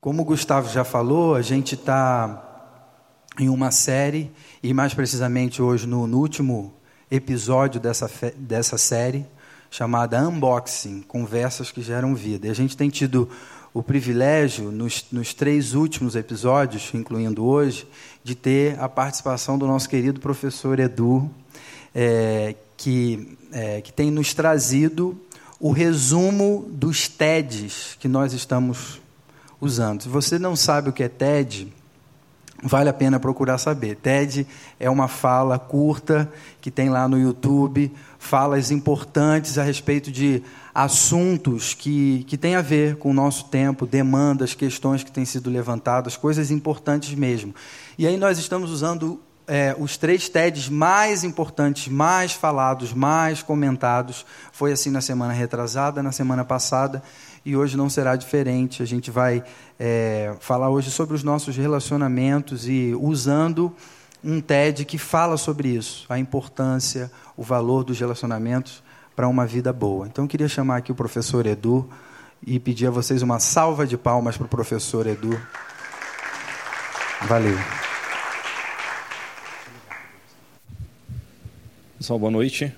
Como o Gustavo já falou, a gente está em uma série, e mais precisamente hoje no, no último episódio dessa, dessa série, chamada Unboxing Conversas que Geram Vida. E a gente tem tido o privilégio, nos, nos três últimos episódios, incluindo hoje, de ter a participação do nosso querido professor Edu, é, que, é, que tem nos trazido o resumo dos TEDs que nós estamos usando. Se você não sabe o que é TED, vale a pena procurar saber. TED é uma fala curta que tem lá no YouTube, falas importantes a respeito de assuntos que, que têm a ver com o nosso tempo, demandas, questões que têm sido levantadas, coisas importantes mesmo. E aí nós estamos usando é, os três TEDs mais importantes, mais falados, mais comentados. Foi assim na semana retrasada, na semana passada, e hoje não será diferente. A gente vai é, falar hoje sobre os nossos relacionamentos e usando um TED que fala sobre isso, a importância, o valor dos relacionamentos para uma vida boa. Então eu queria chamar aqui o professor Edu e pedir a vocês uma salva de palmas para o professor Edu. Valeu. Pessoal, boa noite.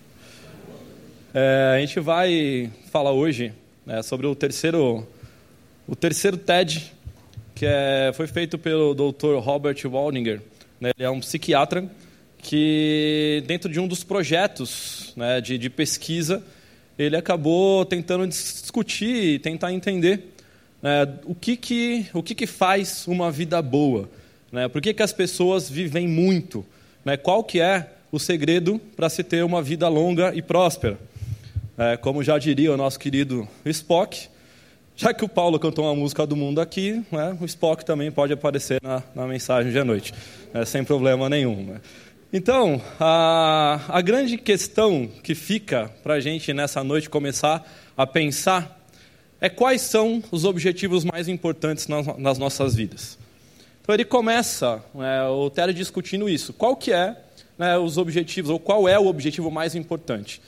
É, a gente vai falar hoje né, sobre o terceiro, o terceiro TED, que é, foi feito pelo Dr. Robert Waldinger. Né, ele é um psiquiatra que, dentro de um dos projetos né, de, de pesquisa, ele acabou tentando discutir e tentar entender né, o, que, que, o que, que faz uma vida boa. Né, por que, que as pessoas vivem muito? Né, qual que é o segredo para se ter uma vida longa e próspera. É, como já diria o nosso querido Spock, já que o Paulo cantou uma música do mundo aqui, né, o Spock também pode aparecer na, na mensagem de noite, né, sem problema nenhum. Né. Então, a, a grande questão que fica para a gente nessa noite começar a pensar é quais são os objetivos mais importantes nas, nas nossas vidas. Então ele começa né, o Tere discutindo isso. Qual que é né, os objetivos, ou qual é o objetivo mais importante.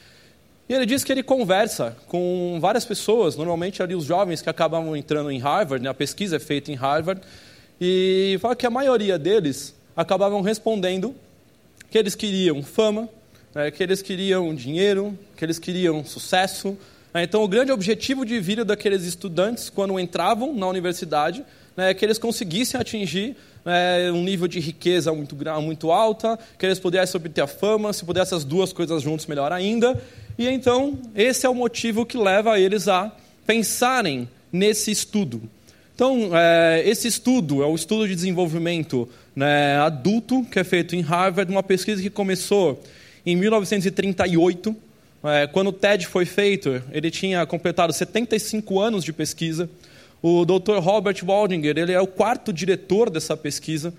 E ele diz que ele conversa com várias pessoas, normalmente ali os jovens que acabam entrando em Harvard, né, a pesquisa é feita em Harvard, e fala que a maioria deles acabavam respondendo que eles queriam fama, né, que eles queriam dinheiro, que eles queriam sucesso. Né, então, o grande objetivo de vida daqueles estudantes, quando entravam na universidade, né, é que eles conseguissem atingir é, um nível de riqueza muito, muito alta, que eles pudessem obter a fama, se pudessem as duas coisas juntos, melhor ainda. E então, esse é o motivo que leva eles a pensarem nesse estudo. Então, é, esse estudo é o estudo de desenvolvimento né, adulto, que é feito em Harvard, uma pesquisa que começou em 1938. É, quando o TED foi feito, ele tinha completado 75 anos de pesquisa. O Dr. Robert Waldinger, ele é o quarto diretor dessa pesquisa.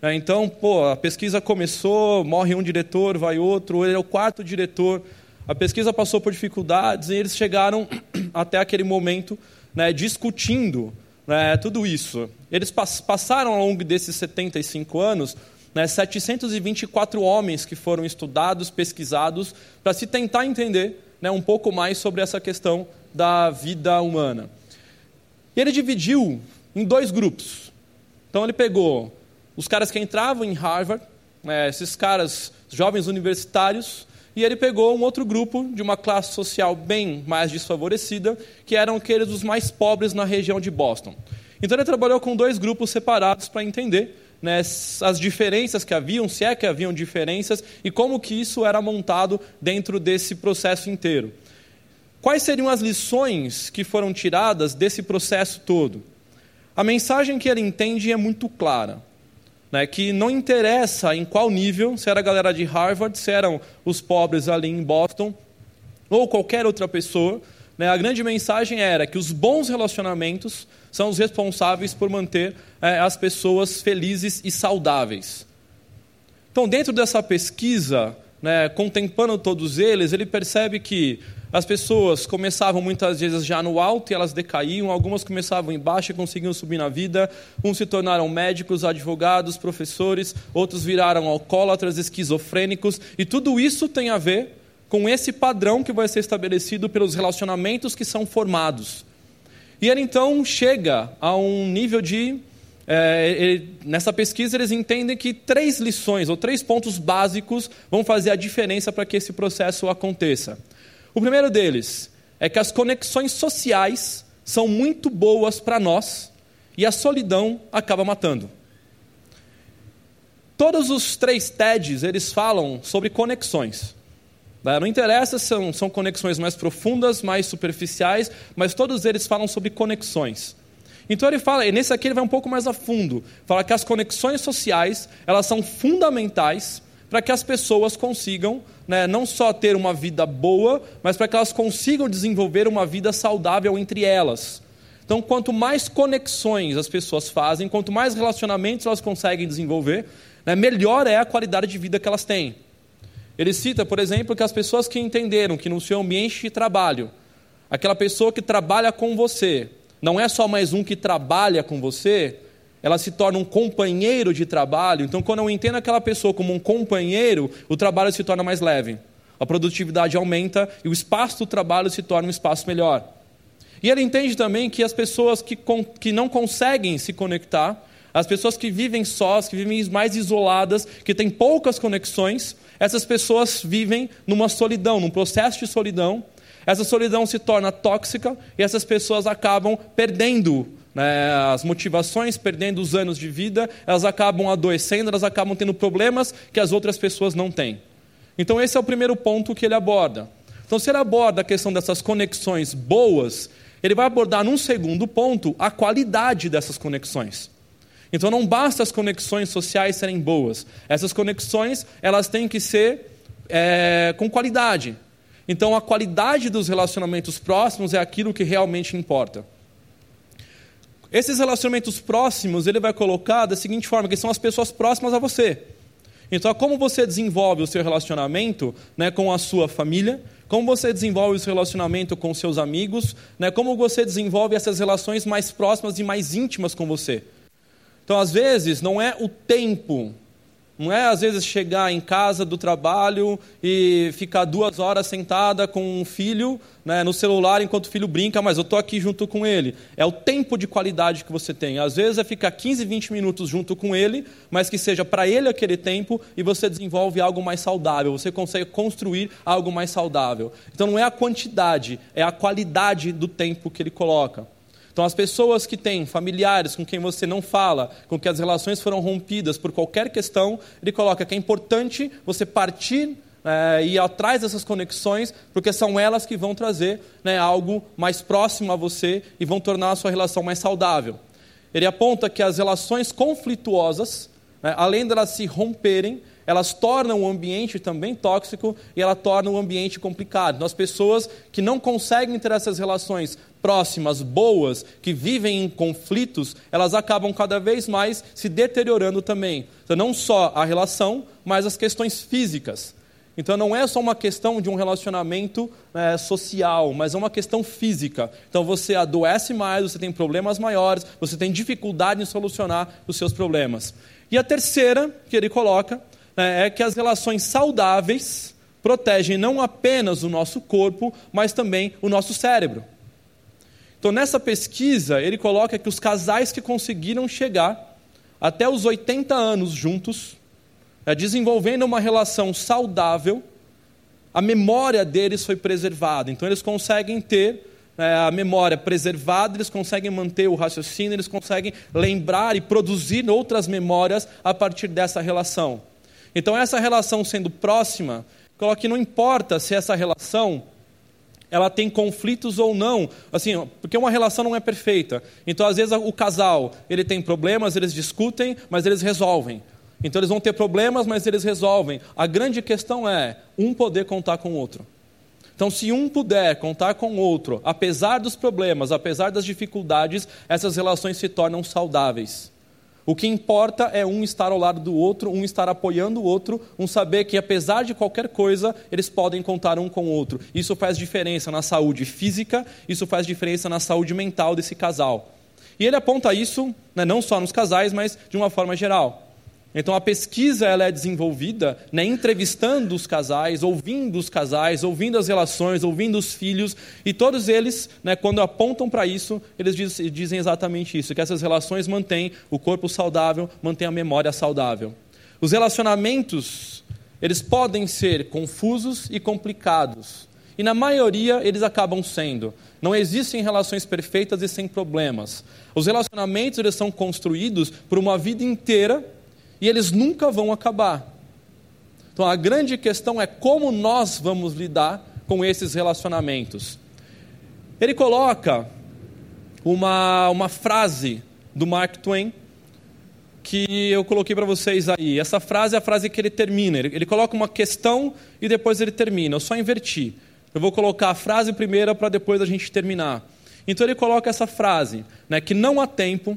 É, então, pô, a pesquisa começou, morre um diretor, vai outro, ele é o quarto diretor. A pesquisa passou por dificuldades e eles chegaram até aquele momento né, discutindo né, tudo isso. Eles passaram ao longo desses 75 anos né, 724 homens que foram estudados, pesquisados, para se tentar entender né, um pouco mais sobre essa questão da vida humana. E ele dividiu em dois grupos. Então ele pegou os caras que entravam em Harvard, né, esses caras jovens universitários, e ele pegou um outro grupo de uma classe social bem mais desfavorecida, que eram aqueles dos mais pobres na região de Boston. Então ele trabalhou com dois grupos separados para entender né, as diferenças que haviam, se é que haviam diferenças, e como que isso era montado dentro desse processo inteiro. Quais seriam as lições que foram tiradas desse processo todo? A mensagem que ele entende é muito clara. Né, que não interessa em qual nível, se era a galera de Harvard, se eram os pobres ali em Boston, ou qualquer outra pessoa, né, a grande mensagem era que os bons relacionamentos são os responsáveis por manter é, as pessoas felizes e saudáveis. Então, dentro dessa pesquisa, né, contemplando todos eles, ele percebe que as pessoas começavam muitas vezes já no alto e elas decaíam, algumas começavam embaixo e conseguiam subir na vida. Uns se tornaram médicos, advogados, professores, outros viraram alcoólatras, esquizofrênicos, e tudo isso tem a ver com esse padrão que vai ser estabelecido pelos relacionamentos que são formados. E ele então chega a um nível de. É, ele, nessa pesquisa, eles entendem que três lições ou três pontos básicos vão fazer a diferença para que esse processo aconteça. O primeiro deles é que as conexões sociais são muito boas para nós e a solidão acaba matando. Todos os três TEDs, eles falam sobre conexões. Né? Não interessa se são, são conexões mais profundas, mais superficiais, mas todos eles falam sobre conexões. Então ele fala, e nesse aqui ele vai um pouco mais a fundo, fala que as conexões sociais, elas são fundamentais para que as pessoas consigam né, não só ter uma vida boa, mas para que elas consigam desenvolver uma vida saudável entre elas. Então, quanto mais conexões as pessoas fazem, quanto mais relacionamentos elas conseguem desenvolver, né, melhor é a qualidade de vida que elas têm. Ele cita, por exemplo, que as pessoas que entenderam que no seu ambiente de trabalho, aquela pessoa que trabalha com você, não é só mais um que trabalha com você, ela se torna um companheiro de trabalho. Então, quando eu entendo aquela pessoa como um companheiro, o trabalho se torna mais leve, a produtividade aumenta e o espaço do trabalho se torna um espaço melhor. E ele entende também que as pessoas que, que não conseguem se conectar, as pessoas que vivem sós, que vivem mais isoladas, que têm poucas conexões, essas pessoas vivem numa solidão, num processo de solidão. Essa solidão se torna tóxica e essas pessoas acabam perdendo né, as motivações, perdendo os anos de vida, elas acabam adoecendo, elas acabam tendo problemas que as outras pessoas não têm. Então, esse é o primeiro ponto que ele aborda. Então, se ele aborda a questão dessas conexões boas, ele vai abordar num segundo ponto a qualidade dessas conexões. Então não basta as conexões sociais serem boas. Essas conexões elas têm que ser é, com qualidade. Então a qualidade dos relacionamentos próximos é aquilo que realmente importa. Esses relacionamentos próximos ele vai colocar da seguinte forma, que são as pessoas próximas a você. Então, como você desenvolve o seu relacionamento né, com a sua família, como você desenvolve o seu relacionamento com seus amigos, né, como você desenvolve essas relações mais próximas e mais íntimas com você. Então, às vezes, não é o tempo, não é às vezes chegar em casa do trabalho e ficar duas horas sentada com um filho né, no celular enquanto o filho brinca, mas eu estou aqui junto com ele. É o tempo de qualidade que você tem. Às vezes é ficar 15, 20 minutos junto com ele, mas que seja para ele aquele tempo e você desenvolve algo mais saudável, você consegue construir algo mais saudável. Então não é a quantidade, é a qualidade do tempo que ele coloca. Então, as pessoas que têm familiares com quem você não fala, com que as relações foram rompidas por qualquer questão, ele coloca que é importante você partir é, e atrás dessas conexões, porque são elas que vão trazer né, algo mais próximo a você e vão tornar a sua relação mais saudável. Ele aponta que as relações conflituosas, né, além de elas se romperem, elas tornam o ambiente também tóxico e ela torna o ambiente complicado. Então, as pessoas que não conseguem ter essas relações próximas, boas, que vivem em conflitos, elas acabam cada vez mais se deteriorando também. Então, não só a relação, mas as questões físicas. Então não é só uma questão de um relacionamento é, social, mas é uma questão física. Então você adoece mais, você tem problemas maiores, você tem dificuldade em solucionar os seus problemas. E a terceira que ele coloca né, é que as relações saudáveis protegem não apenas o nosso corpo, mas também o nosso cérebro. Então, nessa pesquisa, ele coloca que os casais que conseguiram chegar até os 80 anos juntos, né, desenvolvendo uma relação saudável, a memória deles foi preservada. Então, eles conseguem ter né, a memória preservada, eles conseguem manter o raciocínio, eles conseguem lembrar e produzir outras memórias a partir dessa relação. Então, essa relação sendo próxima, coloque não importa se essa relação ela tem conflitos ou não, assim, porque uma relação não é perfeita. Então, às vezes o casal, ele tem problemas, eles discutem, mas eles resolvem. Então, eles vão ter problemas, mas eles resolvem. A grande questão é um poder contar com o outro. Então, se um puder contar com o outro, apesar dos problemas, apesar das dificuldades, essas relações se tornam saudáveis. O que importa é um estar ao lado do outro, um estar apoiando o outro, um saber que, apesar de qualquer coisa, eles podem contar um com o outro. Isso faz diferença na saúde física, isso faz diferença na saúde mental desse casal. E ele aponta isso né, não só nos casais, mas de uma forma geral. Então a pesquisa ela é desenvolvida né, entrevistando os casais, ouvindo os casais, ouvindo as relações, ouvindo os filhos, e todos eles, né, quando apontam para isso, eles diz, dizem exatamente isso: que essas relações mantêm o corpo saudável, mantêm a memória saudável. Os relacionamentos, eles podem ser confusos e complicados, e na maioria eles acabam sendo. Não existem relações perfeitas e sem problemas. Os relacionamentos eles são construídos por uma vida inteira e eles nunca vão acabar. Então a grande questão é como nós vamos lidar com esses relacionamentos. Ele coloca uma, uma frase do Mark Twain que eu coloquei para vocês aí. Essa frase é a frase que ele termina. Ele, ele coloca uma questão e depois ele termina. Eu só inverti. Eu vou colocar a frase primeiro para depois a gente terminar. Então ele coloca essa frase, né, que não há tempo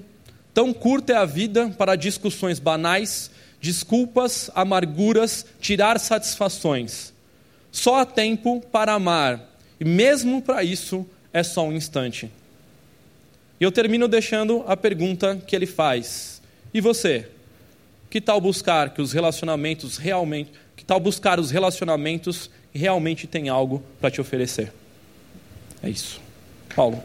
Tão curta é a vida para discussões banais, desculpas, amarguras, tirar satisfações. Só há tempo para amar, e mesmo para isso é só um instante. E eu termino deixando a pergunta que ele faz: E você? Que tal buscar que os relacionamentos realmente, que tal buscar os relacionamentos que realmente têm algo para te oferecer? É isso. Paulo.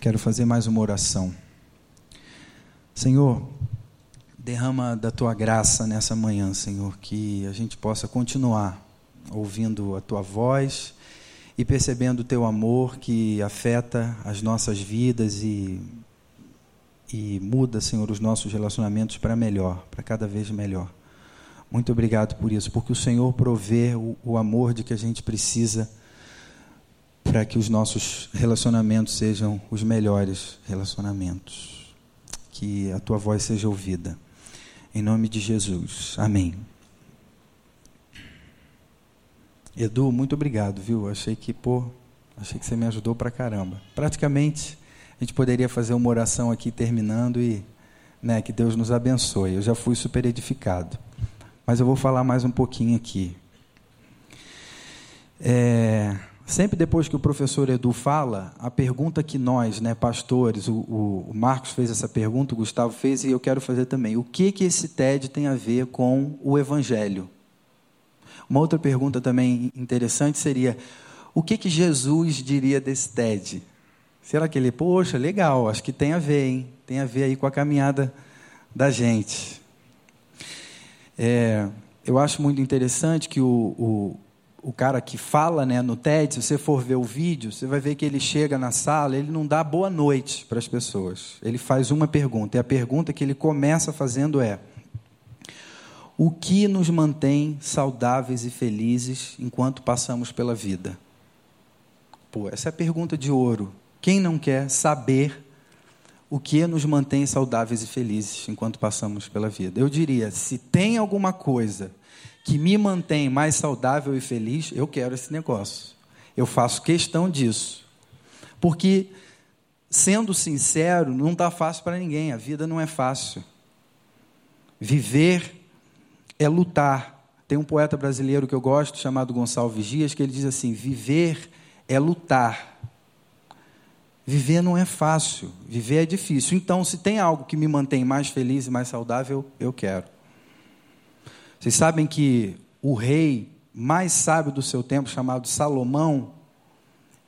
Quero fazer mais uma oração. Senhor, derrama da tua graça nessa manhã, Senhor, que a gente possa continuar ouvindo a tua voz e percebendo o teu amor que afeta as nossas vidas e, e muda, Senhor, os nossos relacionamentos para melhor, para cada vez melhor. Muito obrigado por isso, porque o Senhor provê o, o amor de que a gente precisa para que os nossos relacionamentos sejam os melhores relacionamentos. Que a tua voz seja ouvida. Em nome de Jesus. Amém. Edu, muito obrigado, viu? Achei que, pô, achei que você me ajudou pra caramba. Praticamente, a gente poderia fazer uma oração aqui terminando e, né, que Deus nos abençoe. Eu já fui super edificado. Mas eu vou falar mais um pouquinho aqui. É, Sempre depois que o professor Edu fala, a pergunta que nós, né, pastores, o, o, Marcos fez essa pergunta, o Gustavo fez e eu quero fazer também. O que que esse TED tem a ver com o Evangelho? Uma outra pergunta também interessante seria: o que que Jesus diria desse TED? Será que ele, poxa, legal, acho que tem a ver, hein? Tem a ver aí com a caminhada da gente. É, eu acho muito interessante que o, o o cara que fala né, no TED, se você for ver o vídeo, você vai ver que ele chega na sala, ele não dá boa noite para as pessoas. Ele faz uma pergunta, e a pergunta que ele começa fazendo é: O que nos mantém saudáveis e felizes enquanto passamos pela vida? Pô, essa é a pergunta de ouro. Quem não quer saber o que nos mantém saudáveis e felizes enquanto passamos pela vida? Eu diria, se tem alguma coisa que me mantém mais saudável e feliz, eu quero esse negócio. Eu faço questão disso. Porque, sendo sincero, não está fácil para ninguém, a vida não é fácil. Viver é lutar. Tem um poeta brasileiro que eu gosto, chamado Gonçalves Dias, que ele diz assim: viver é lutar. Viver não é fácil, viver é difícil. Então, se tem algo que me mantém mais feliz e mais saudável, eu quero. Vocês sabem que o rei mais sábio do seu tempo, chamado Salomão,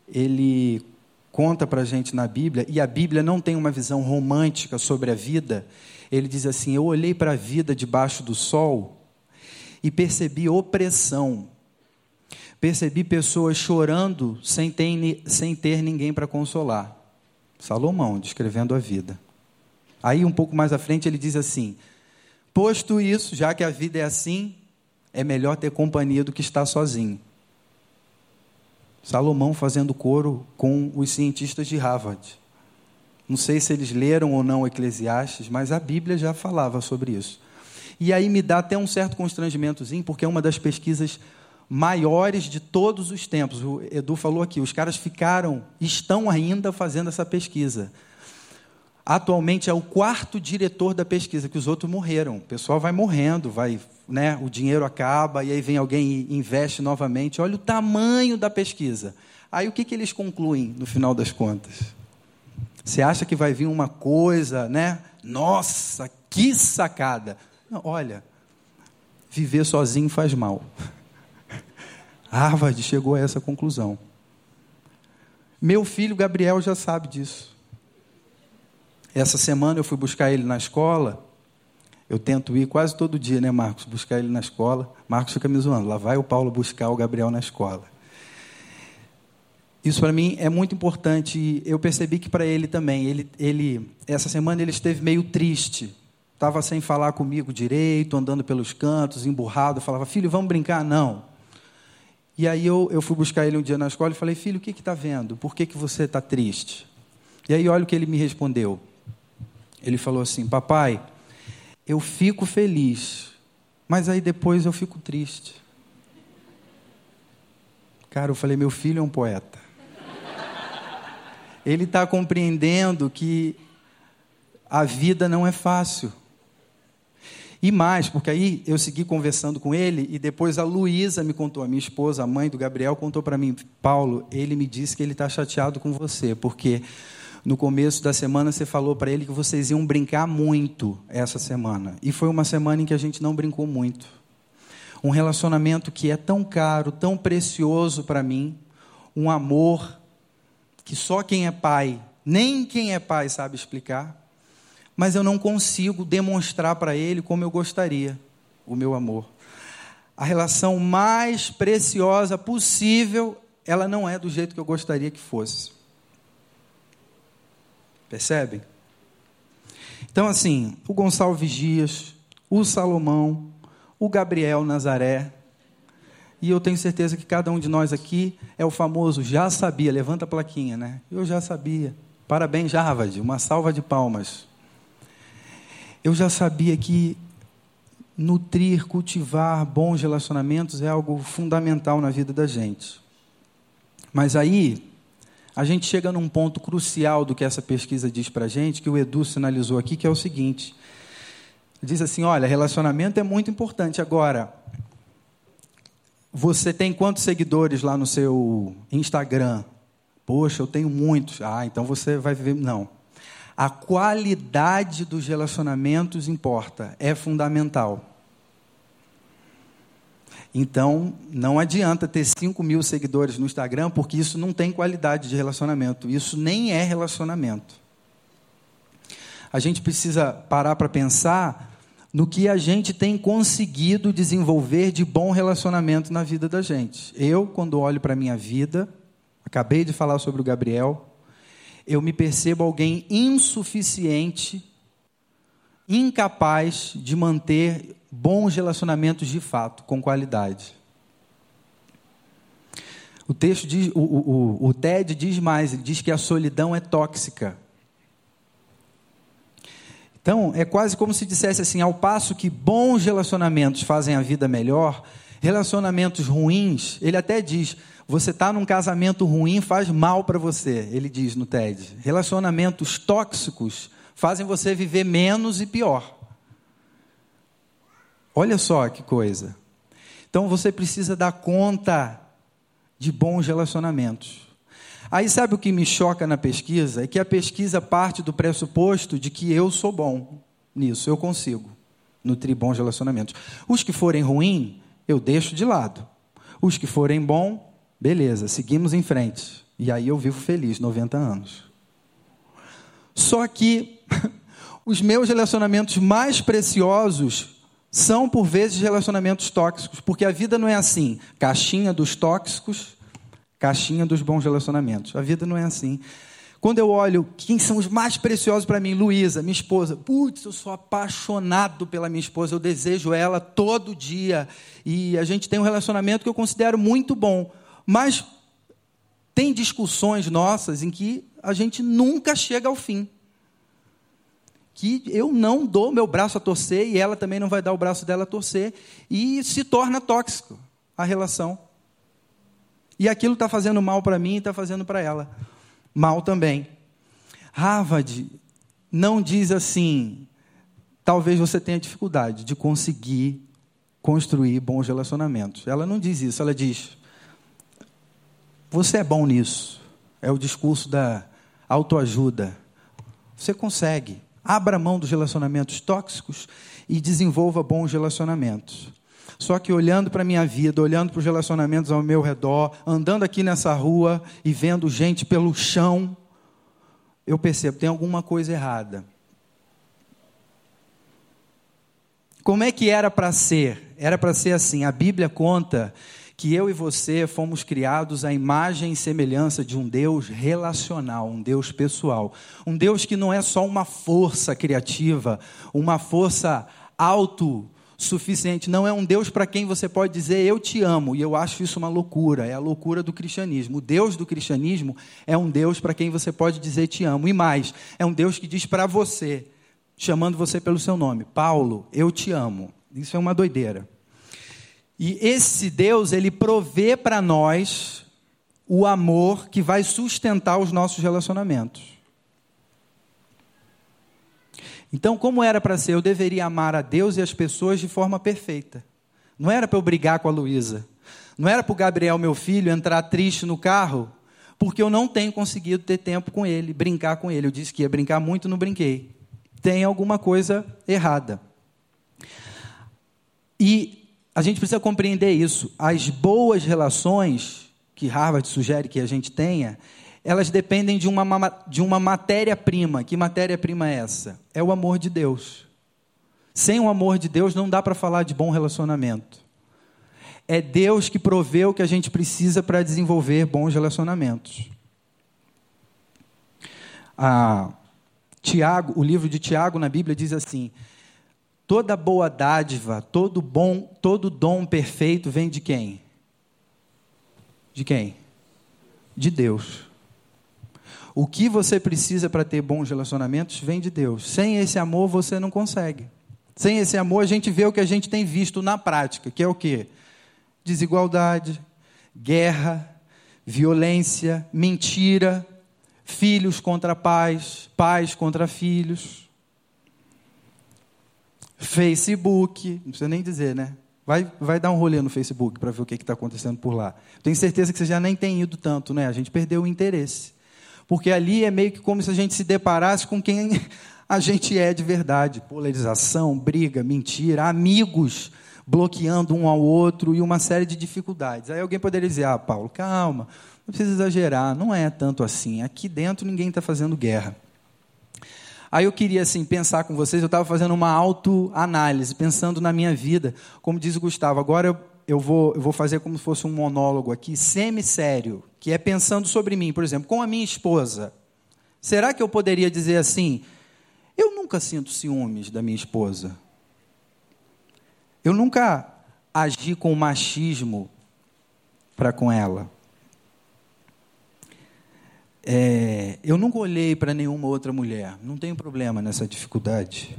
ele conta para a gente na Bíblia, e a Bíblia não tem uma visão romântica sobre a vida. Ele diz assim: Eu olhei para a vida debaixo do sol e percebi opressão, percebi pessoas chorando sem ter, sem ter ninguém para consolar. Salomão, descrevendo a vida. Aí, um pouco mais à frente, ele diz assim: Posto isso, já que a vida é assim, é melhor ter companhia do que estar sozinho. Salomão fazendo coro com os cientistas de Harvard. Não sei se eles leram ou não Eclesiastes, mas a Bíblia já falava sobre isso. E aí me dá até um certo constrangimentozinho, porque é uma das pesquisas maiores de todos os tempos. O Edu falou aqui, os caras ficaram, estão ainda fazendo essa pesquisa atualmente é o quarto diretor da pesquisa, que os outros morreram. O pessoal vai morrendo, vai, né, o dinheiro acaba, e aí vem alguém e investe novamente. Olha o tamanho da pesquisa. Aí o que, que eles concluem no final das contas? Você acha que vai vir uma coisa, né? Nossa, que sacada. Não, olha, viver sozinho faz mal. Harvard chegou a essa conclusão. Meu filho Gabriel já sabe disso. Essa semana eu fui buscar ele na escola. Eu tento ir quase todo dia, né, Marcos? Buscar ele na escola. Marcos fica me zoando. Lá vai o Paulo buscar o Gabriel na escola. Isso para mim é muito importante. Eu percebi que para ele também. Ele, ele, essa semana ele esteve meio triste. Estava sem falar comigo direito, andando pelos cantos, emburrado. Falava, filho, vamos brincar? Não. E aí eu, eu fui buscar ele um dia na escola e falei, filho, o que está vendo? Por que, que você está triste? E aí olha o que ele me respondeu. Ele falou assim, papai, eu fico feliz, mas aí depois eu fico triste. Cara, eu falei, meu filho é um poeta. Ele está compreendendo que a vida não é fácil. E mais, porque aí eu segui conversando com ele e depois a Luísa me contou, a minha esposa, a mãe do Gabriel, contou para mim, Paulo, ele me disse que ele está chateado com você, porque no começo da semana você falou para ele que vocês iam brincar muito essa semana. E foi uma semana em que a gente não brincou muito. Um relacionamento que é tão caro, tão precioso para mim, um amor que só quem é pai, nem quem é pai sabe explicar mas eu não consigo demonstrar para ele como eu gostaria o meu amor. A relação mais preciosa possível, ela não é do jeito que eu gostaria que fosse. Percebem? Então, assim, o Gonçalves Dias, o Salomão, o Gabriel Nazaré, e eu tenho certeza que cada um de nós aqui é o famoso já sabia, levanta a plaquinha, né? Eu já sabia. Parabéns, Harvard, uma salva de palmas eu já sabia que nutrir, cultivar bons relacionamentos é algo fundamental na vida da gente. Mas aí, a gente chega num ponto crucial do que essa pesquisa diz para a gente, que o Edu sinalizou aqui, que é o seguinte: diz assim, olha, relacionamento é muito importante. Agora, você tem quantos seguidores lá no seu Instagram? Poxa, eu tenho muitos. Ah, então você vai viver. Não. A qualidade dos relacionamentos importa, é fundamental. Então, não adianta ter 5 mil seguidores no Instagram, porque isso não tem qualidade de relacionamento. Isso nem é relacionamento. A gente precisa parar para pensar no que a gente tem conseguido desenvolver de bom relacionamento na vida da gente. Eu, quando olho para a minha vida, acabei de falar sobre o Gabriel, eu me percebo alguém insuficiente, incapaz de manter bons relacionamentos de fato, com qualidade. O texto diz, o, o, o TED diz mais, ele diz que a solidão é tóxica. Então, é quase como se dissesse assim: ao passo que bons relacionamentos fazem a vida melhor, relacionamentos ruins, ele até diz, você está num casamento ruim faz mal para você, ele diz no TED. Relacionamentos tóxicos fazem você viver menos e pior. Olha só que coisa. Então você precisa dar conta de bons relacionamentos. Aí sabe o que me choca na pesquisa? É que a pesquisa parte do pressuposto de que eu sou bom nisso, eu consigo nutrir bons relacionamentos. Os que forem ruins, eu deixo de lado. Os que forem bons, Beleza, seguimos em frente. E aí eu vivo feliz, 90 anos. Só que os meus relacionamentos mais preciosos são, por vezes, relacionamentos tóxicos, porque a vida não é assim, caixinha dos tóxicos, caixinha dos bons relacionamentos. A vida não é assim. Quando eu olho quem são os mais preciosos para mim, Luísa, minha esposa, putz, eu sou apaixonado pela minha esposa, eu desejo ela todo dia, e a gente tem um relacionamento que eu considero muito bom. Mas tem discussões nossas em que a gente nunca chega ao fim. Que eu não dou meu braço a torcer e ela também não vai dar o braço dela a torcer. E se torna tóxico a relação. E aquilo está fazendo mal para mim e está fazendo para ela. Mal também. Harvard não diz assim, talvez você tenha dificuldade de conseguir construir bons relacionamentos. Ela não diz isso, ela diz: você é bom nisso. É o discurso da autoajuda. Você consegue. Abra mão dos relacionamentos tóxicos e desenvolva bons relacionamentos. Só que olhando para a minha vida, olhando para os relacionamentos ao meu redor, andando aqui nessa rua e vendo gente pelo chão, eu percebo tem alguma coisa errada. Como é que era para ser? Era para ser assim. A Bíblia conta que eu e você fomos criados à imagem e semelhança de um Deus relacional, um Deus pessoal. Um Deus que não é só uma força criativa, uma força autossuficiente. Não é um Deus para quem você pode dizer eu te amo. E eu acho isso uma loucura. É a loucura do cristianismo. O Deus do cristianismo é um Deus para quem você pode dizer te amo. E mais, é um Deus que diz para você chamando você pelo seu nome. Paulo, eu te amo. Isso é uma doideira. E esse Deus, ele provê para nós o amor que vai sustentar os nossos relacionamentos. Então, como era para ser? Eu deveria amar a Deus e as pessoas de forma perfeita. Não era para eu brigar com a Luísa. Não era para o Gabriel, meu filho, entrar triste no carro, porque eu não tenho conseguido ter tempo com ele, brincar com ele. Eu disse que ia brincar muito, não brinquei tem alguma coisa errada. E a gente precisa compreender isso. As boas relações que Harvard sugere que a gente tenha, elas dependem de uma, de uma matéria-prima. Que matéria-prima é essa? É o amor de Deus. Sem o amor de Deus não dá para falar de bom relacionamento. É Deus que provê o que a gente precisa para desenvolver bons relacionamentos. Ah, Tiago, o livro de Tiago na Bíblia diz assim: toda boa dádiva, todo bom, todo dom perfeito vem de quem? De quem? De Deus. O que você precisa para ter bons relacionamentos vem de Deus. Sem esse amor você não consegue. Sem esse amor a gente vê o que a gente tem visto na prática, que é o quê? Desigualdade, guerra, violência, mentira, filhos contra pais, pais contra filhos. Facebook, não precisa nem dizer, né? Vai, vai dar um rolê no Facebook para ver o que está acontecendo por lá. Tenho certeza que você já nem tem ido tanto, né? A gente perdeu o interesse. Porque ali é meio que como se a gente se deparasse com quem a gente é de verdade. Polarização, briga, mentira, amigos bloqueando um ao outro e uma série de dificuldades. Aí alguém poderia dizer: Ah, Paulo, calma, não precisa exagerar, não é tanto assim. Aqui dentro ninguém está fazendo guerra. Aí eu queria assim pensar com vocês, eu estava fazendo uma autoanálise, pensando na minha vida, como diz o Gustavo. Agora eu, eu, vou, eu vou fazer como se fosse um monólogo aqui, semi-sério, que é pensando sobre mim, por exemplo, com a minha esposa. Será que eu poderia dizer assim? Eu nunca sinto ciúmes da minha esposa. Eu nunca agi com machismo para com ela. É, eu nunca olhei para nenhuma outra mulher, não tenho problema nessa dificuldade.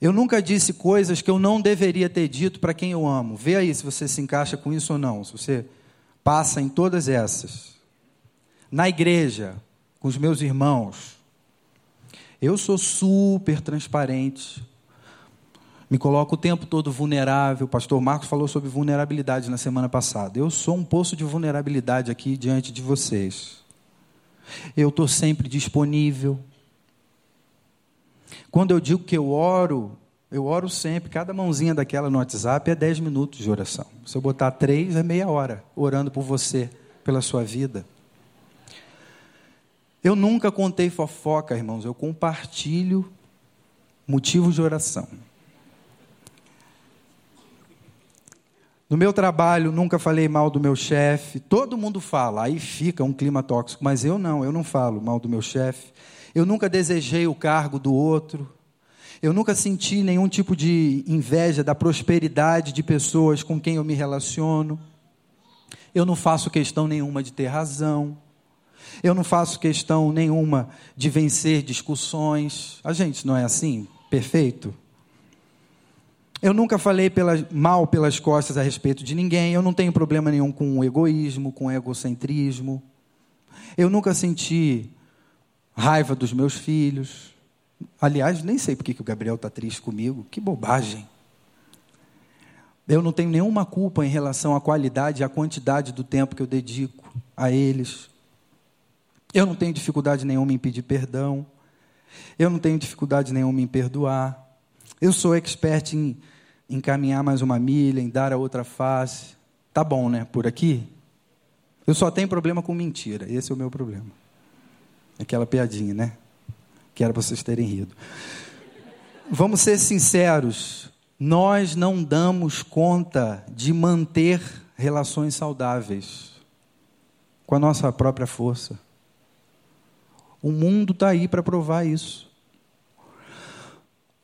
Eu nunca disse coisas que eu não deveria ter dito para quem eu amo. Vê aí se você se encaixa com isso ou não, se você passa em todas essas. Na igreja, com os meus irmãos, eu sou super transparente. Me coloco o tempo todo vulnerável. O pastor Marcos falou sobre vulnerabilidade na semana passada. Eu sou um poço de vulnerabilidade aqui diante de vocês. Eu estou sempre disponível. Quando eu digo que eu oro, eu oro sempre. Cada mãozinha daquela no WhatsApp é 10 minutos de oração. Se eu botar três, é meia hora orando por você, pela sua vida. Eu nunca contei fofoca, irmãos. Eu compartilho motivos de oração. No meu trabalho, nunca falei mal do meu chefe. Todo mundo fala, aí fica um clima tóxico, mas eu não, eu não falo mal do meu chefe. Eu nunca desejei o cargo do outro. Eu nunca senti nenhum tipo de inveja da prosperidade de pessoas com quem eu me relaciono. Eu não faço questão nenhuma de ter razão. Eu não faço questão nenhuma de vencer discussões. A gente não é assim? Perfeito? Eu nunca falei pela, mal pelas costas a respeito de ninguém. Eu não tenho problema nenhum com o egoísmo, com o egocentrismo. Eu nunca senti raiva dos meus filhos. Aliás, nem sei porque que o Gabriel está triste comigo. Que bobagem. Eu não tenho nenhuma culpa em relação à qualidade e à quantidade do tempo que eu dedico a eles. Eu não tenho dificuldade nenhuma em pedir perdão. Eu não tenho dificuldade nenhuma em perdoar. Eu sou expert em, em caminhar mais uma milha, em dar a outra face. Tá bom, né? Por aqui? Eu só tenho problema com mentira. Esse é o meu problema. Aquela piadinha, né? Que era vocês terem rido. Vamos ser sinceros. Nós não damos conta de manter relações saudáveis com a nossa própria força. O mundo está aí para provar isso.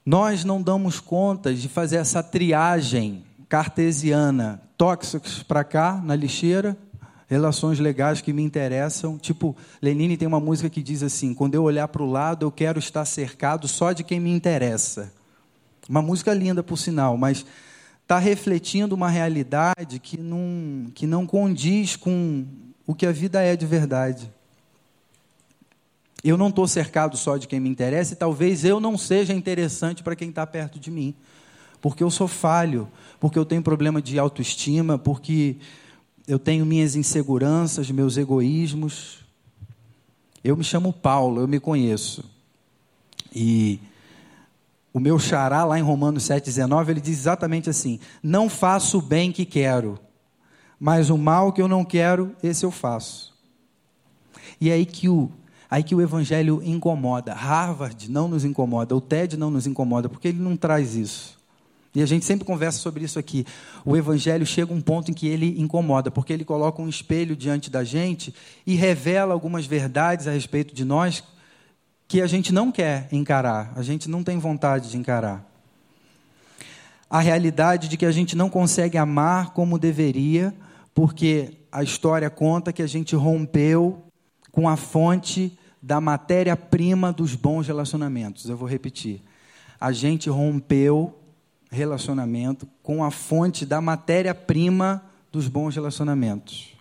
Nós não damos conta de fazer essa triagem cartesiana, tóxicos para cá, na lixeira, relações legais que me interessam. Tipo, Lenine tem uma música que diz assim: quando eu olhar para o lado, eu quero estar cercado só de quem me interessa. Uma música linda, por sinal, mas está refletindo uma realidade que não, que não condiz com o que a vida é de verdade. Eu não estou cercado só de quem me interessa e talvez eu não seja interessante para quem está perto de mim, porque eu sou falho, porque eu tenho problema de autoestima, porque eu tenho minhas inseguranças, meus egoísmos. Eu me chamo Paulo, eu me conheço. E o meu xará, lá em Romanos 7,19, ele diz exatamente assim: Não faço o bem que quero, mas o mal que eu não quero, esse eu faço. E é aí que o, aí que o evangelho incomoda. Harvard não nos incomoda, o TED não nos incomoda, porque ele não traz isso. E a gente sempre conversa sobre isso aqui. O evangelho chega a um ponto em que ele incomoda, porque ele coloca um espelho diante da gente e revela algumas verdades a respeito de nós que a gente não quer encarar, a gente não tem vontade de encarar. A realidade de que a gente não consegue amar como deveria, porque a história conta que a gente rompeu com a fonte da matéria-prima dos bons relacionamentos. Eu vou repetir. A gente rompeu relacionamento com a fonte da matéria-prima dos bons relacionamentos.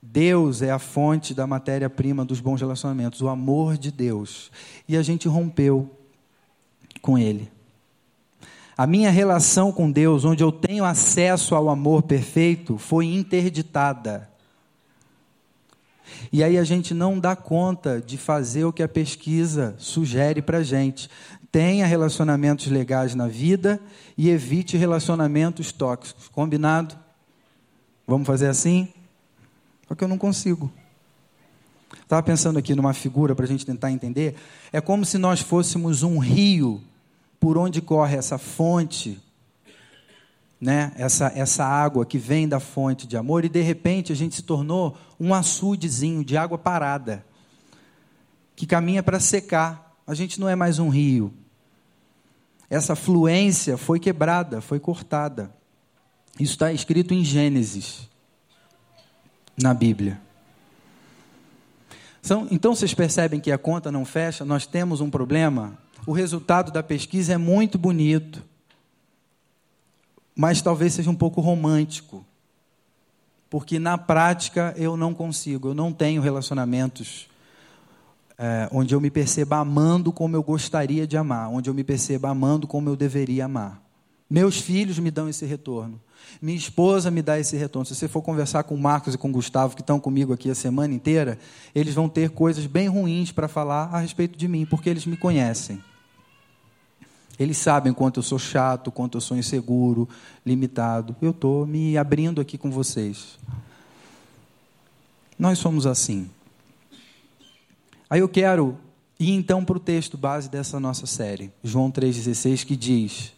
Deus é a fonte da matéria-prima dos bons relacionamentos, o amor de Deus. E a gente rompeu com Ele. A minha relação com Deus, onde eu tenho acesso ao amor perfeito, foi interditada. E aí a gente não dá conta de fazer o que a pesquisa sugere para a gente. Tenha relacionamentos legais na vida e evite relacionamentos tóxicos. Combinado? Vamos fazer assim? Só que eu não consigo. Estava pensando aqui numa figura para a gente tentar entender. É como se nós fôssemos um rio por onde corre essa fonte, né? essa, essa água que vem da fonte de amor, e de repente a gente se tornou um açudezinho de água parada, que caminha para secar. A gente não é mais um rio. Essa fluência foi quebrada, foi cortada. Isso está escrito em Gênesis na Bíblia. Então vocês percebem que a conta não fecha, nós temos um problema. O resultado da pesquisa é muito bonito, mas talvez seja um pouco romântico, porque na prática eu não consigo, eu não tenho relacionamentos é, onde eu me perceba amando como eu gostaria de amar, onde eu me perceba amando como eu deveria amar. Meus filhos me dão esse retorno. Minha esposa me dá esse retorno. Se você for conversar com o Marcos e com o Gustavo, que estão comigo aqui a semana inteira, eles vão ter coisas bem ruins para falar a respeito de mim, porque eles me conhecem. Eles sabem quanto eu sou chato, quanto eu sou inseguro, limitado. Eu estou me abrindo aqui com vocês. Nós somos assim. Aí eu quero ir então para o texto base dessa nossa série, João 3,16, que diz: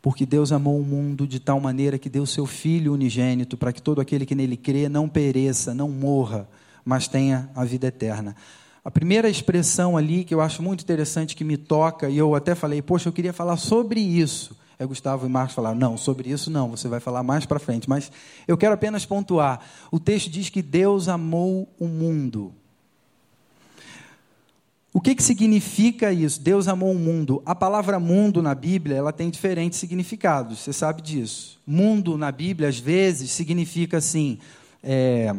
porque Deus amou o mundo de tal maneira que deu seu Filho unigênito, para que todo aquele que nele crê não pereça, não morra, mas tenha a vida eterna. A primeira expressão ali que eu acho muito interessante, que me toca, e eu até falei, poxa, eu queria falar sobre isso. É Gustavo e Marcos falaram, não, sobre isso não, você vai falar mais para frente. Mas eu quero apenas pontuar. O texto diz que Deus amou o mundo. O que, que significa isso? Deus amou o mundo. A palavra mundo na Bíblia ela tem diferentes significados, você sabe disso. Mundo na Bíblia, às vezes, significa assim. É,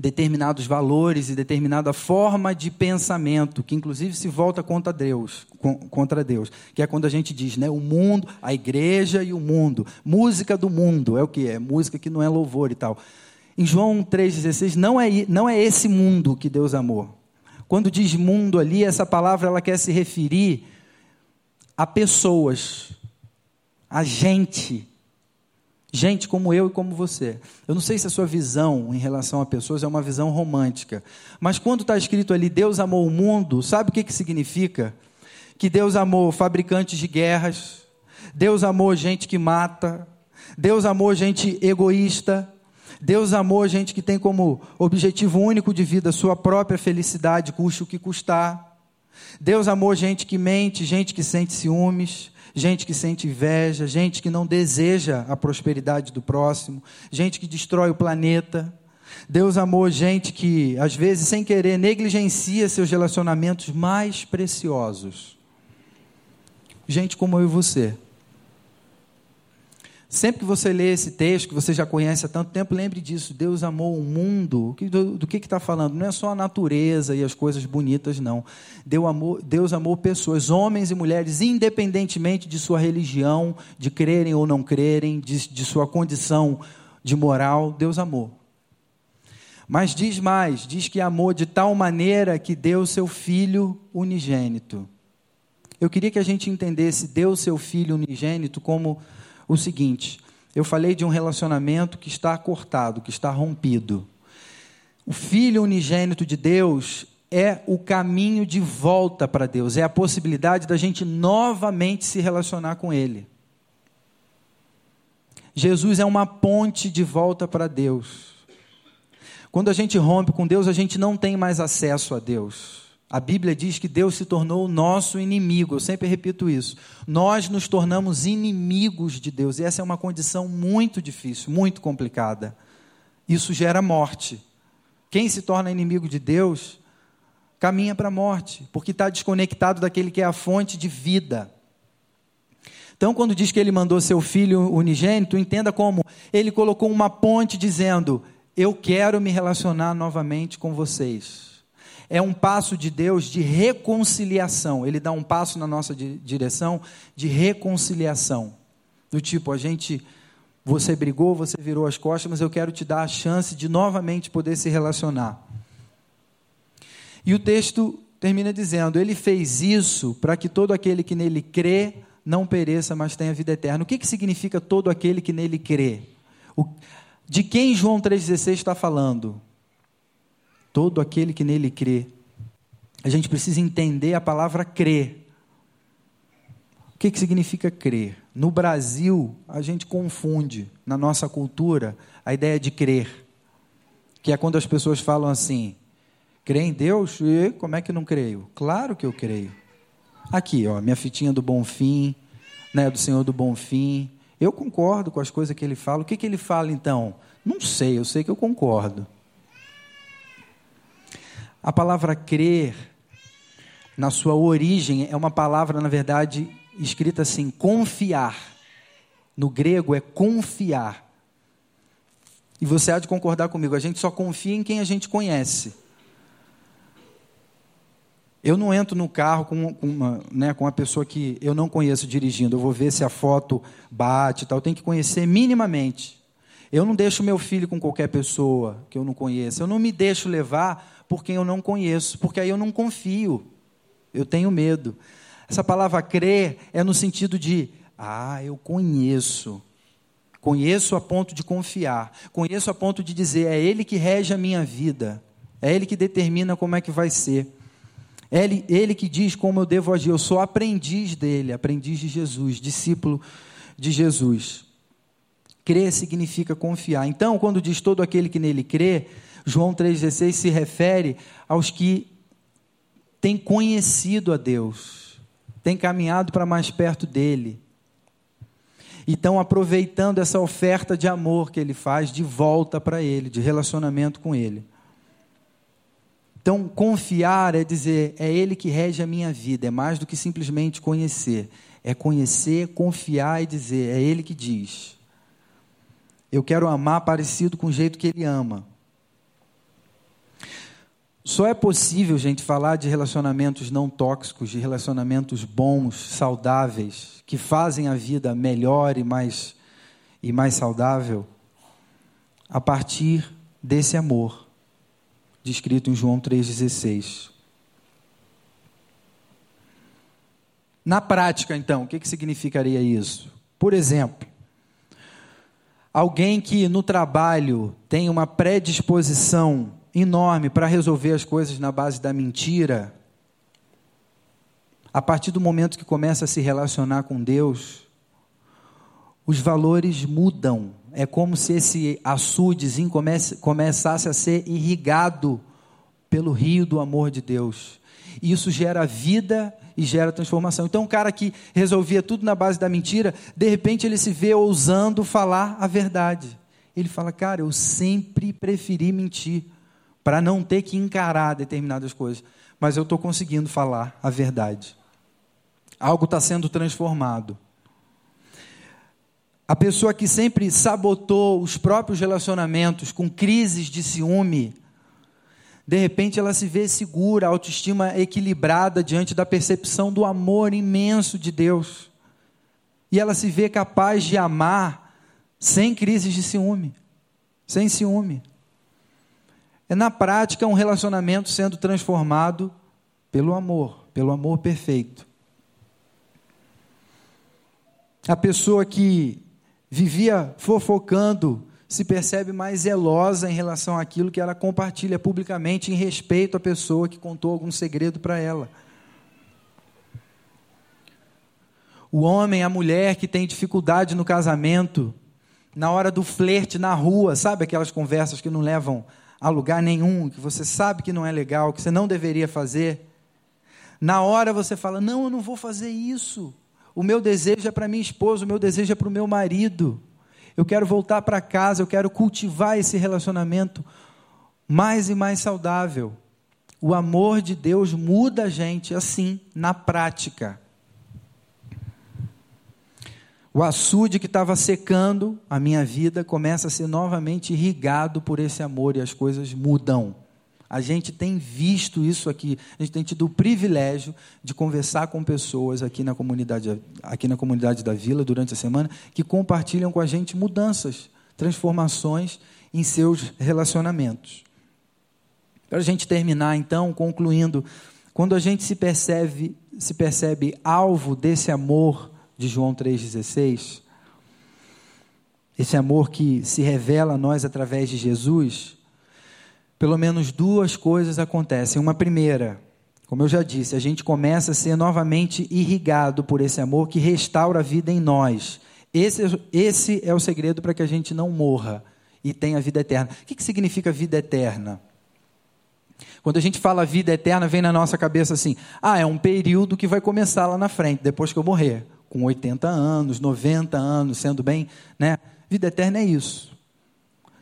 determinados valores e determinada forma de pensamento, que inclusive se volta contra Deus, contra Deus, que é quando a gente diz, né, o mundo, a igreja e o mundo, música do mundo, é o que é música que não é louvor e tal. Em João 3:16 não é não é esse mundo que Deus amou. Quando diz mundo ali, essa palavra ela quer se referir a pessoas, a gente. Gente como eu e como você. Eu não sei se a sua visão em relação a pessoas é uma visão romântica, mas quando está escrito ali Deus amou o mundo, sabe o que, que significa? Que Deus amou fabricantes de guerras, Deus amou gente que mata, Deus amou gente egoísta, Deus amou gente que tem como objetivo único de vida sua própria felicidade, custe o que custar. Deus amou gente que mente, gente que sente ciúmes, gente que sente inveja, gente que não deseja a prosperidade do próximo, gente que destrói o planeta. Deus amou gente que, às vezes, sem querer, negligencia seus relacionamentos mais preciosos. Gente como eu e você. Sempre que você lê esse texto, que você já conhece há tanto tempo, lembre disso. Deus amou o mundo. Do, que está falando? Não é só a natureza e as coisas bonitas, não. Deus amou, Deus amou pessoas, homens e mulheres, independentemente de sua religião, de crerem ou não crerem, de, de sua condição de moral. Deus amou. Mas diz mais: diz que amou de tal maneira que deu seu filho unigênito. Eu queria que a gente entendesse Deus, seu filho unigênito, como o seguinte: eu falei de um relacionamento que está cortado, que está rompido. O Filho unigênito de Deus é o caminho de volta para Deus, é a possibilidade da gente novamente se relacionar com Ele. Jesus é uma ponte de volta para Deus. Quando a gente rompe com Deus, a gente não tem mais acesso a Deus. A Bíblia diz que Deus se tornou o nosso inimigo. Eu sempre repito isso. Nós nos tornamos inimigos de Deus. E essa é uma condição muito difícil, muito complicada. Isso gera morte. Quem se torna inimigo de Deus caminha para a morte, porque está desconectado daquele que é a fonte de vida. Então, quando diz que ele mandou seu filho unigênito, entenda como ele colocou uma ponte dizendo: Eu quero me relacionar novamente com vocês é um passo de Deus de reconciliação. Ele dá um passo na nossa direção de reconciliação. Do tipo, a gente, você brigou, você virou as costas, mas eu quero te dar a chance de novamente poder se relacionar. E o texto termina dizendo: Ele fez isso para que todo aquele que nele crê não pereça, mas tenha vida eterna. O que, que significa todo aquele que nele crê? O, de quem João 3,16 está falando? Todo aquele que nele crê. A gente precisa entender a palavra crer. O que, que significa crer? No Brasil, a gente confunde, na nossa cultura, a ideia de crer. Que é quando as pessoas falam assim: crê em Deus? E como é que não creio? Claro que eu creio. Aqui, ó, minha fitinha do Bom Fim, né, do Senhor do Bom Fim. Eu concordo com as coisas que ele fala. O que, que ele fala então? Não sei, eu sei que eu concordo. A palavra crer, na sua origem, é uma palavra, na verdade, escrita assim: confiar. No grego é confiar. E você há de concordar comigo, a gente só confia em quem a gente conhece. Eu não entro no carro com, com, uma, né, com uma pessoa que eu não conheço dirigindo. Eu vou ver se a foto bate e tal. Eu tenho que conhecer minimamente. Eu não deixo meu filho com qualquer pessoa que eu não conheça. Eu não me deixo levar por quem eu não conheço, porque aí eu não confio, eu tenho medo. Essa palavra crer é no sentido de, ah, eu conheço. Conheço a ponto de confiar. Conheço a ponto de dizer, é Ele que rege a minha vida. É Ele que determina como é que vai ser. É Ele, ele que diz como eu devo agir. Eu sou aprendiz dele, aprendiz de Jesus, discípulo de Jesus. Crer significa confiar. Então, quando diz todo aquele que nele crê, João 3,16 se refere aos que têm conhecido a Deus, têm caminhado para mais perto dele, e estão aproveitando essa oferta de amor que ele faz de volta para ele, de relacionamento com ele. Então, confiar é dizer, é Ele que rege a minha vida, é mais do que simplesmente conhecer. É conhecer, confiar e dizer, é Ele que diz. Eu quero amar parecido com o jeito que Ele ama. Só é possível, gente, falar de relacionamentos não tóxicos, de relacionamentos bons, saudáveis, que fazem a vida melhor e mais, e mais saudável, a partir desse amor, descrito em João 3,16. Na prática, então, o que, que significaria isso? Por exemplo, alguém que no trabalho tem uma predisposição enorme para resolver as coisas na base da mentira, a partir do momento que começa a se relacionar com Deus, os valores mudam. É como se esse açudezinho comece, começasse a ser irrigado pelo rio do amor de Deus. E isso gera vida e gera transformação. Então, um cara que resolvia tudo na base da mentira, de repente ele se vê ousando falar a verdade. Ele fala, cara, eu sempre preferi mentir para não ter que encarar determinadas coisas, mas eu estou conseguindo falar a verdade. Algo está sendo transformado. A pessoa que sempre sabotou os próprios relacionamentos com crises de ciúme, de repente ela se vê segura, autoestima equilibrada diante da percepção do amor imenso de Deus. E ela se vê capaz de amar sem crises de ciúme, sem ciúme. É na prática um relacionamento sendo transformado pelo amor, pelo amor perfeito. A pessoa que vivia fofocando se percebe mais zelosa em relação àquilo que ela compartilha publicamente em respeito à pessoa que contou algum segredo para ela. O homem, a mulher que tem dificuldade no casamento, na hora do flerte na rua, sabe aquelas conversas que não levam a lugar nenhum, que você sabe que não é legal, que você não deveria fazer. Na hora você fala: Não, eu não vou fazer isso. O meu desejo é para minha esposa, o meu desejo é para o meu marido eu quero voltar para casa, eu quero cultivar esse relacionamento mais e mais saudável. O amor de Deus muda a gente assim, na prática. O açude que estava secando a minha vida começa a ser novamente irrigado por esse amor e as coisas mudam. A gente tem visto isso aqui, a gente tem tido o privilégio de conversar com pessoas aqui na comunidade, aqui na comunidade da vila durante a semana que compartilham com a gente mudanças, transformações em seus relacionamentos. Para a gente terminar, então, concluindo, quando a gente se percebe, se percebe alvo desse amor de João 3,16, esse amor que se revela a nós através de Jesus, pelo menos duas coisas acontecem. Uma primeira, como eu já disse, a gente começa a ser novamente irrigado por esse amor que restaura a vida em nós. Esse, esse é o segredo para que a gente não morra e tenha vida eterna. O que, que significa vida eterna? Quando a gente fala vida eterna, vem na nossa cabeça assim: ah, é um período que vai começar lá na frente, depois que eu morrer, com 80 anos, 90 anos, sendo bem, né? Vida eterna é isso.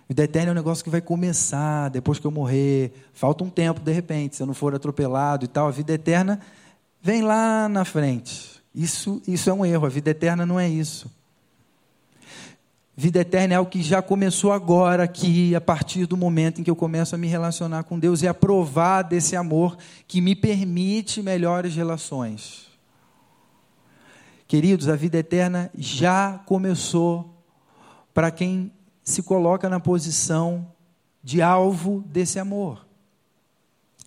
Vida eterna é um negócio que vai começar depois que eu morrer. Falta um tempo, de repente, se eu não for atropelado e tal. A vida eterna vem lá na frente. Isso, isso é um erro. A vida eterna não é isso. Vida eterna é o que já começou agora, aqui, a partir do momento em que eu começo a me relacionar com Deus e a provar desse amor que me permite melhores relações. Queridos, a vida eterna já começou para quem se coloca na posição de alvo desse amor.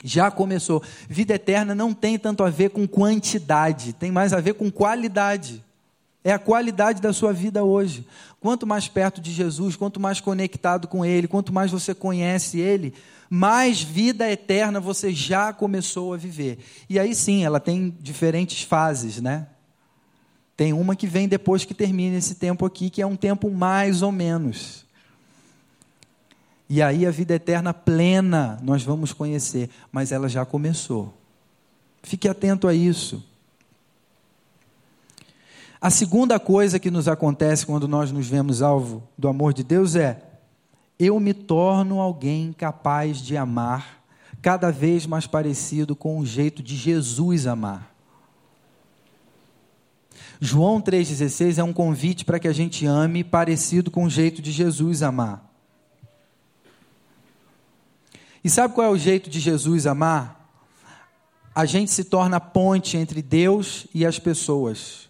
Já começou. Vida eterna não tem tanto a ver com quantidade, tem mais a ver com qualidade. É a qualidade da sua vida hoje. Quanto mais perto de Jesus, quanto mais conectado com Ele, quanto mais você conhece Ele, mais vida eterna você já começou a viver. E aí sim, ela tem diferentes fases, né? Tem uma que vem depois que termina esse tempo aqui, que é um tempo mais ou menos. E aí a vida eterna plena nós vamos conhecer, mas ela já começou. Fique atento a isso. A segunda coisa que nos acontece quando nós nos vemos alvo do amor de Deus é: eu me torno alguém capaz de amar, cada vez mais parecido com o jeito de Jesus amar. João 3,16 é um convite para que a gente ame parecido com o jeito de Jesus amar. E sabe qual é o jeito de Jesus amar? A gente se torna ponte entre Deus e as pessoas.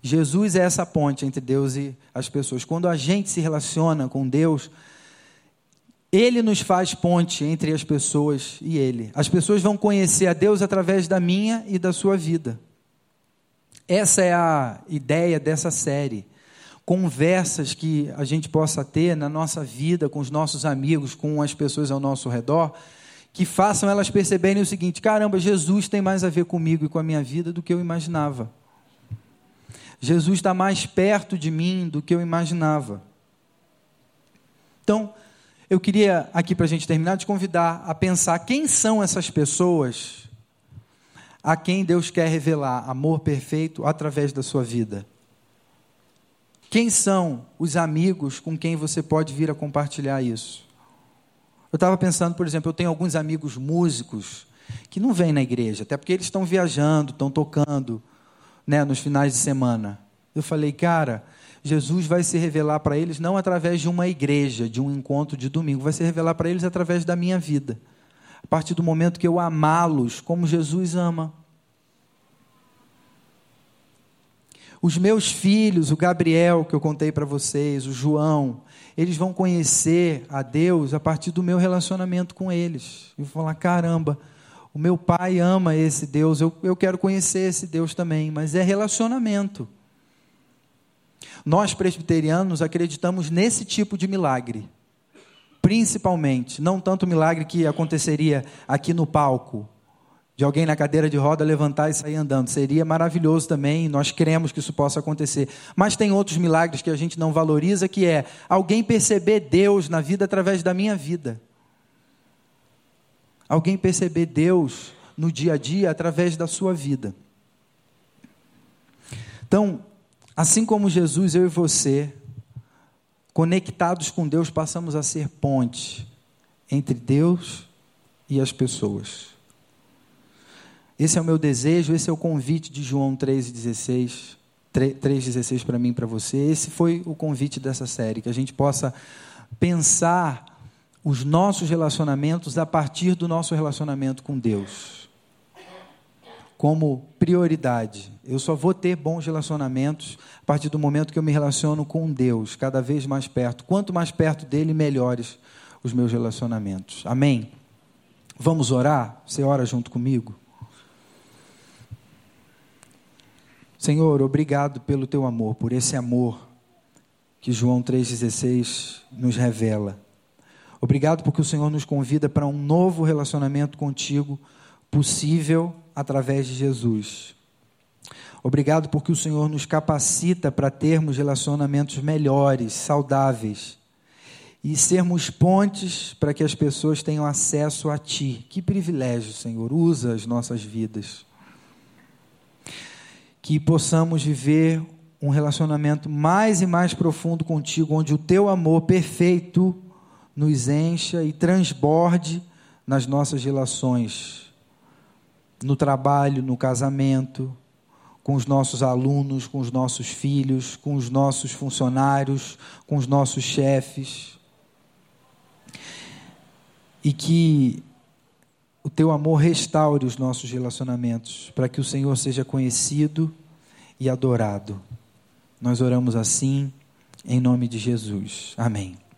Jesus é essa ponte entre Deus e as pessoas. Quando a gente se relaciona com Deus, Ele nos faz ponte entre as pessoas e Ele. As pessoas vão conhecer a Deus através da minha e da sua vida. Essa é a ideia dessa série. Conversas que a gente possa ter na nossa vida, com os nossos amigos, com as pessoas ao nosso redor, que façam elas perceberem o seguinte: caramba, Jesus tem mais a ver comigo e com a minha vida do que eu imaginava. Jesus está mais perto de mim do que eu imaginava. Então, eu queria aqui para a gente terminar te convidar a pensar quem são essas pessoas a quem Deus quer revelar amor perfeito através da sua vida. Quem são os amigos com quem você pode vir a compartilhar isso? Eu estava pensando, por exemplo, eu tenho alguns amigos músicos que não vêm na igreja, até porque eles estão viajando, estão tocando né, nos finais de semana. Eu falei, cara, Jesus vai se revelar para eles não através de uma igreja, de um encontro de domingo, vai se revelar para eles através da minha vida. A partir do momento que eu amá-los como Jesus ama. Os meus filhos, o Gabriel, que eu contei para vocês, o João, eles vão conhecer a Deus a partir do meu relacionamento com eles. E vou falar: caramba, o meu pai ama esse Deus, eu, eu quero conhecer esse Deus também, mas é relacionamento. Nós presbiterianos acreditamos nesse tipo de milagre, principalmente, não tanto o milagre que aconteceria aqui no palco, de alguém na cadeira de roda levantar e sair andando. Seria maravilhoso também, nós queremos que isso possa acontecer. Mas tem outros milagres que a gente não valoriza, que é alguém perceber Deus na vida através da minha vida. Alguém perceber Deus no dia a dia através da sua vida. Então, assim como Jesus, eu e você, conectados com Deus, passamos a ser ponte entre Deus e as pessoas. Esse é o meu desejo, esse é o convite de João 3,16. 3,16 para mim e para você. Esse foi o convite dessa série, que a gente possa pensar os nossos relacionamentos a partir do nosso relacionamento com Deus. Como prioridade. Eu só vou ter bons relacionamentos a partir do momento que eu me relaciono com Deus, cada vez mais perto. Quanto mais perto dele, melhores os meus relacionamentos. Amém? Vamos orar? Você ora junto comigo? Senhor, obrigado pelo teu amor, por esse amor que João 3,16 nos revela. Obrigado porque o Senhor nos convida para um novo relacionamento contigo, possível através de Jesus. Obrigado porque o Senhor nos capacita para termos relacionamentos melhores, saudáveis e sermos pontes para que as pessoas tenham acesso a Ti. Que privilégio, Senhor. Usa as nossas vidas que possamos viver um relacionamento mais e mais profundo contigo, onde o teu amor perfeito nos encha e transborde nas nossas relações, no trabalho, no casamento, com os nossos alunos, com os nossos filhos, com os nossos funcionários, com os nossos chefes. E que o teu amor restaure os nossos relacionamentos, para que o Senhor seja conhecido e adorado. Nós oramos assim, em nome de Jesus. Amém.